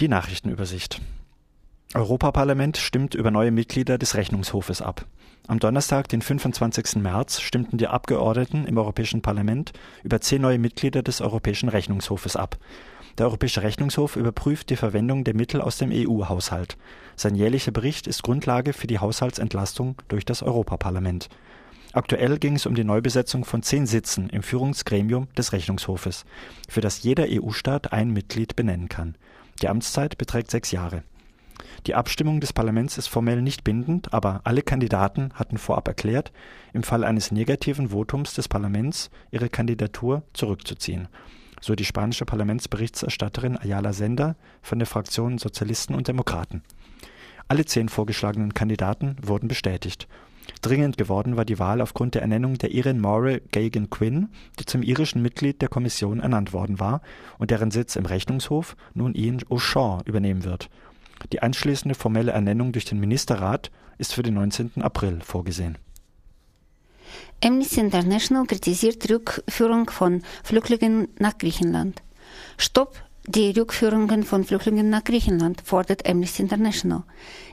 Die Nachrichtenübersicht. Europaparlament stimmt über neue Mitglieder des Rechnungshofes ab. Am Donnerstag, den 25. März, stimmten die Abgeordneten im Europäischen Parlament über zehn neue Mitglieder des Europäischen Rechnungshofes ab. Der Europäische Rechnungshof überprüft die Verwendung der Mittel aus dem EU-Haushalt. Sein jährlicher Bericht ist Grundlage für die Haushaltsentlastung durch das Europaparlament. Aktuell ging es um die Neubesetzung von zehn Sitzen im Führungsgremium des Rechnungshofes, für das jeder EU-Staat ein Mitglied benennen kann. Die Amtszeit beträgt sechs Jahre. Die Abstimmung des Parlaments ist formell nicht bindend, aber alle Kandidaten hatten vorab erklärt, im Fall eines negativen Votums des Parlaments ihre Kandidatur zurückzuziehen, so die spanische Parlamentsberichterstatterin Ayala Sender von der Fraktion Sozialisten und Demokraten. Alle zehn vorgeschlagenen Kandidaten wurden bestätigt. Dringend geworden war die Wahl aufgrund der Ernennung der Irin Moore Gagan Quinn, die zum irischen Mitglied der Kommission ernannt worden war und deren Sitz im Rechnungshof nun Ian O'Shaw übernehmen wird die anschließende formelle Ernennung durch den Ministerrat ist für den 19. April vorgesehen. Amnesty International kritisiert Rückführung von Flüchtlingen nach Griechenland. Stopp die Rückführungen von Flüchtlingen nach Griechenland, fordert Amnesty International.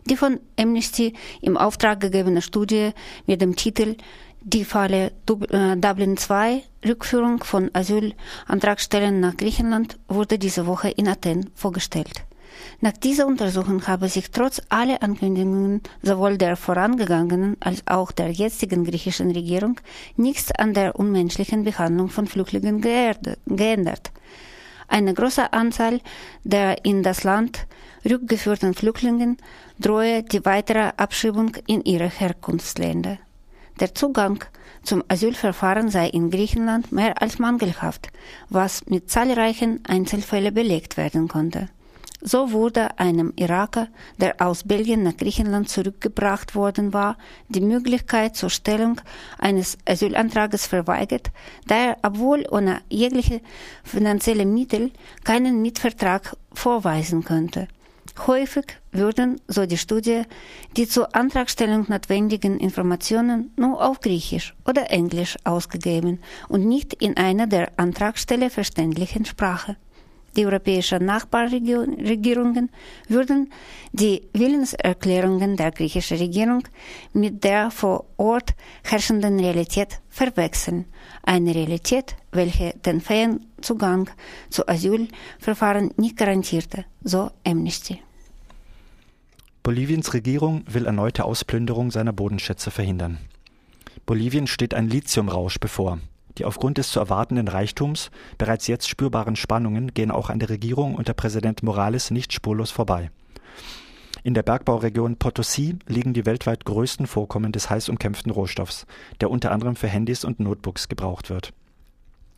Die von Amnesty im Auftrag gegebene Studie mit dem Titel Die Falle äh, Dublin II Rückführung von Asylantragstellern nach Griechenland wurde diese Woche in Athen vorgestellt. Nach dieser Untersuchung habe sich trotz aller Ankündigungen sowohl der vorangegangenen als auch der jetzigen griechischen Regierung nichts an der unmenschlichen Behandlung von Flüchtlingen geändert. Eine große Anzahl der in das Land rückgeführten Flüchtlingen drohe die weitere Abschiebung in ihre Herkunftsländer. Der Zugang zum Asylverfahren sei in Griechenland mehr als mangelhaft, was mit zahlreichen Einzelfällen belegt werden konnte. So wurde einem Iraker, der aus Belgien nach Griechenland zurückgebracht worden war, die Möglichkeit zur Stellung eines Asylantrages verweigert, da er, obwohl ohne jegliche finanzielle Mittel, keinen Mietvertrag vorweisen könnte. Häufig würden, so die Studie, die zur Antragstellung notwendigen Informationen nur auf Griechisch oder Englisch ausgegeben und nicht in einer der Antragstelle verständlichen Sprache die europäischen Nachbarregierungen würden die Willenserklärungen der griechischen Regierung mit der vor Ort herrschenden Realität verwechseln. Eine Realität, welche den fairen Zugang zu Asylverfahren nicht garantierte, so Amnesty. Boliviens Regierung will erneute Ausplünderung seiner Bodenschätze verhindern. Bolivien steht ein Lithiumrausch bevor. Die aufgrund des zu erwartenden Reichtums bereits jetzt spürbaren Spannungen gehen auch an der Regierung unter Präsident Morales nicht spurlos vorbei. In der Bergbauregion Potosí liegen die weltweit größten Vorkommen des heiß umkämpften Rohstoffs, der unter anderem für Handys und Notebooks gebraucht wird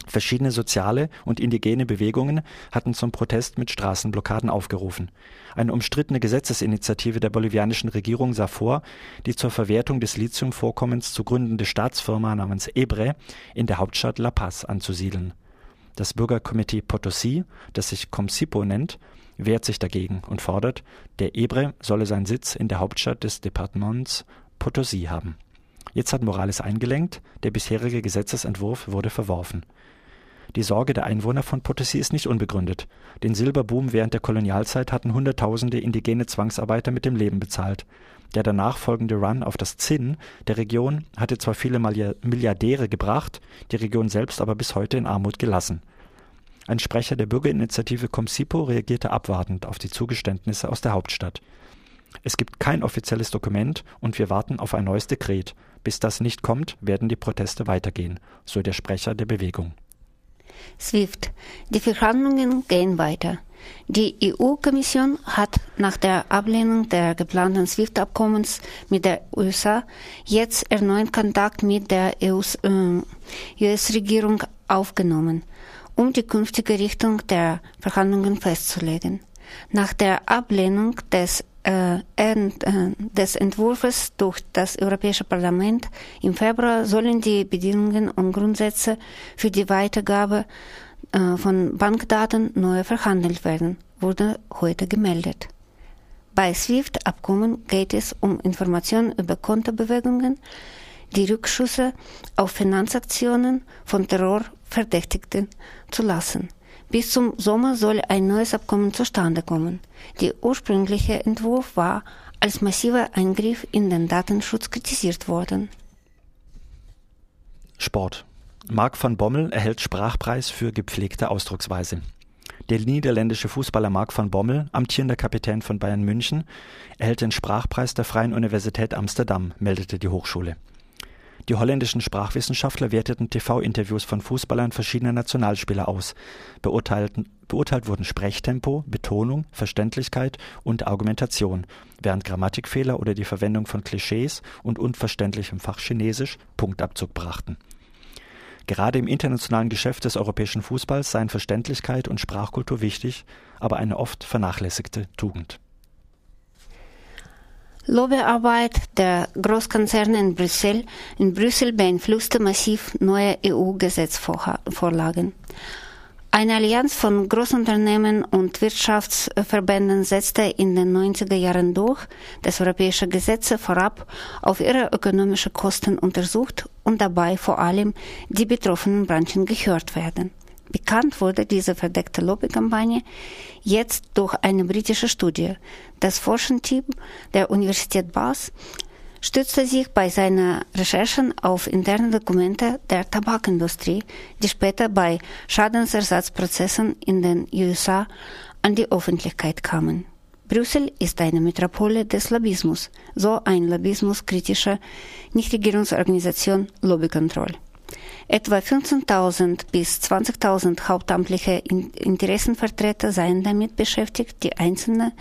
Verschiedene soziale und indigene Bewegungen hatten zum Protest mit Straßenblockaden aufgerufen. Eine umstrittene Gesetzesinitiative der bolivianischen Regierung sah vor, die zur Verwertung des Lithiumvorkommens zu gründende Staatsfirma namens EBRE in der Hauptstadt La Paz anzusiedeln. Das Bürgerkomitee Potosí, das sich Comsipo nennt, wehrt sich dagegen und fordert, der EBRE solle seinen Sitz in der Hauptstadt des Departements Potosí haben. Jetzt hat Morales eingelenkt, der bisherige Gesetzesentwurf wurde verworfen. Die Sorge der Einwohner von Potosí ist nicht unbegründet. Den Silberboom während der Kolonialzeit hatten Hunderttausende indigene Zwangsarbeiter mit dem Leben bezahlt. Der danach folgende Run auf das Zinn der Region hatte zwar viele Milliardäre gebracht, die Region selbst aber bis heute in Armut gelassen. Ein Sprecher der Bürgerinitiative Comsipo reagierte abwartend auf die Zugeständnisse aus der Hauptstadt. Es gibt kein offizielles Dokument und wir warten auf ein neues Dekret. Bis das nicht kommt, werden die Proteste weitergehen, so der Sprecher der Bewegung. SWIFT. Die Verhandlungen gehen weiter. Die EU-Kommission hat nach der Ablehnung der geplanten SWIFT-Abkommens mit der USA jetzt erneut Kontakt mit der US-Regierung äh, aufgenommen, um die künftige Richtung der Verhandlungen festzulegen. Nach der Ablehnung des des Entwurfs durch das Europäische Parlament im Februar sollen die Bedingungen und Grundsätze für die Weitergabe äh, von Bankdaten neu verhandelt werden, wurde heute gemeldet. Bei SWIFT-Abkommen geht es um Informationen über Kontobewegungen, die Rückschüsse auf Finanzaktionen von Terrorverdächtigten zu lassen. Bis zum Sommer soll ein neues Abkommen zustande kommen. Der ursprüngliche Entwurf war als massiver Eingriff in den Datenschutz kritisiert worden. Sport. Marc van Bommel erhält Sprachpreis für gepflegte Ausdrucksweise. Der niederländische Fußballer Marc van Bommel, amtierender Kapitän von Bayern München, erhält den Sprachpreis der Freien Universität Amsterdam, meldete die Hochschule. Die holländischen Sprachwissenschaftler werteten TV-Interviews von Fußballern verschiedener Nationalspieler aus. Beurteilt wurden Sprechtempo, Betonung, Verständlichkeit und Argumentation, während Grammatikfehler oder die Verwendung von Klischees und unverständlichem Fach Chinesisch Punktabzug brachten. Gerade im internationalen Geschäft des europäischen Fußballs seien Verständlichkeit und Sprachkultur wichtig, aber eine oft vernachlässigte Tugend. Lobbyarbeit der Großkonzerne in Brüssel, in Brüssel beeinflusste massiv neue EU-Gesetzvorlagen. Eine Allianz von Großunternehmen und Wirtschaftsverbänden setzte in den 90er Jahren durch, dass europäische Gesetze vorab auf ihre ökonomischen Kosten untersucht und dabei vor allem die betroffenen Branchen gehört werden. Bekannt wurde diese verdeckte Lobbykampagne jetzt durch eine britische Studie. Das Forschungsteam der Universität Bath stützte sich bei seinen Recherchen auf interne Dokumente der Tabakindustrie, die später bei Schadensersatzprozessen in den USA an die Öffentlichkeit kamen. Brüssel ist eine Metropole des Lobbyismus, so ein lobbyismuskritische Nichtregierungsorganisation Lobby Control. Etwa 15.000 bis 20.000 hauptamtliche Interessenvertreter seien damit beschäftigt, die einzelnen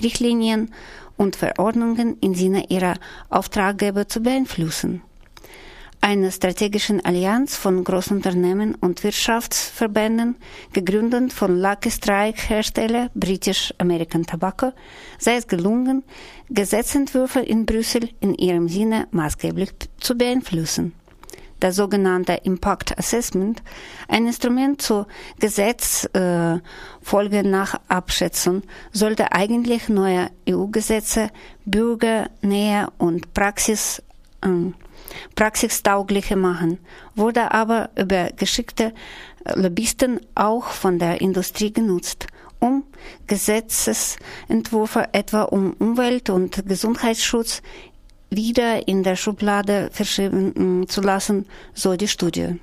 Richtlinien und Verordnungen im Sinne ihrer Auftraggeber zu beeinflussen. Eine strategischen Allianz von Großunternehmen und Wirtschaftsverbänden, gegründet von Lucky Strike Hersteller British American Tobacco, sei es gelungen, Gesetzentwürfe in Brüssel in ihrem Sinne maßgeblich zu beeinflussen das sogenannte Impact Assessment, ein Instrument zur Gesetzfolgenachabschätzung, sollte eigentlich neue EU-Gesetze bürgernäher und Praxis, äh, praxistaugliche machen, wurde aber über geschickte Lobbyisten auch von der Industrie genutzt um Gesetzesentwürfe etwa um Umwelt- und Gesundheitsschutz wieder in der Schublade verschieben mm, zu lassen, so die Studie.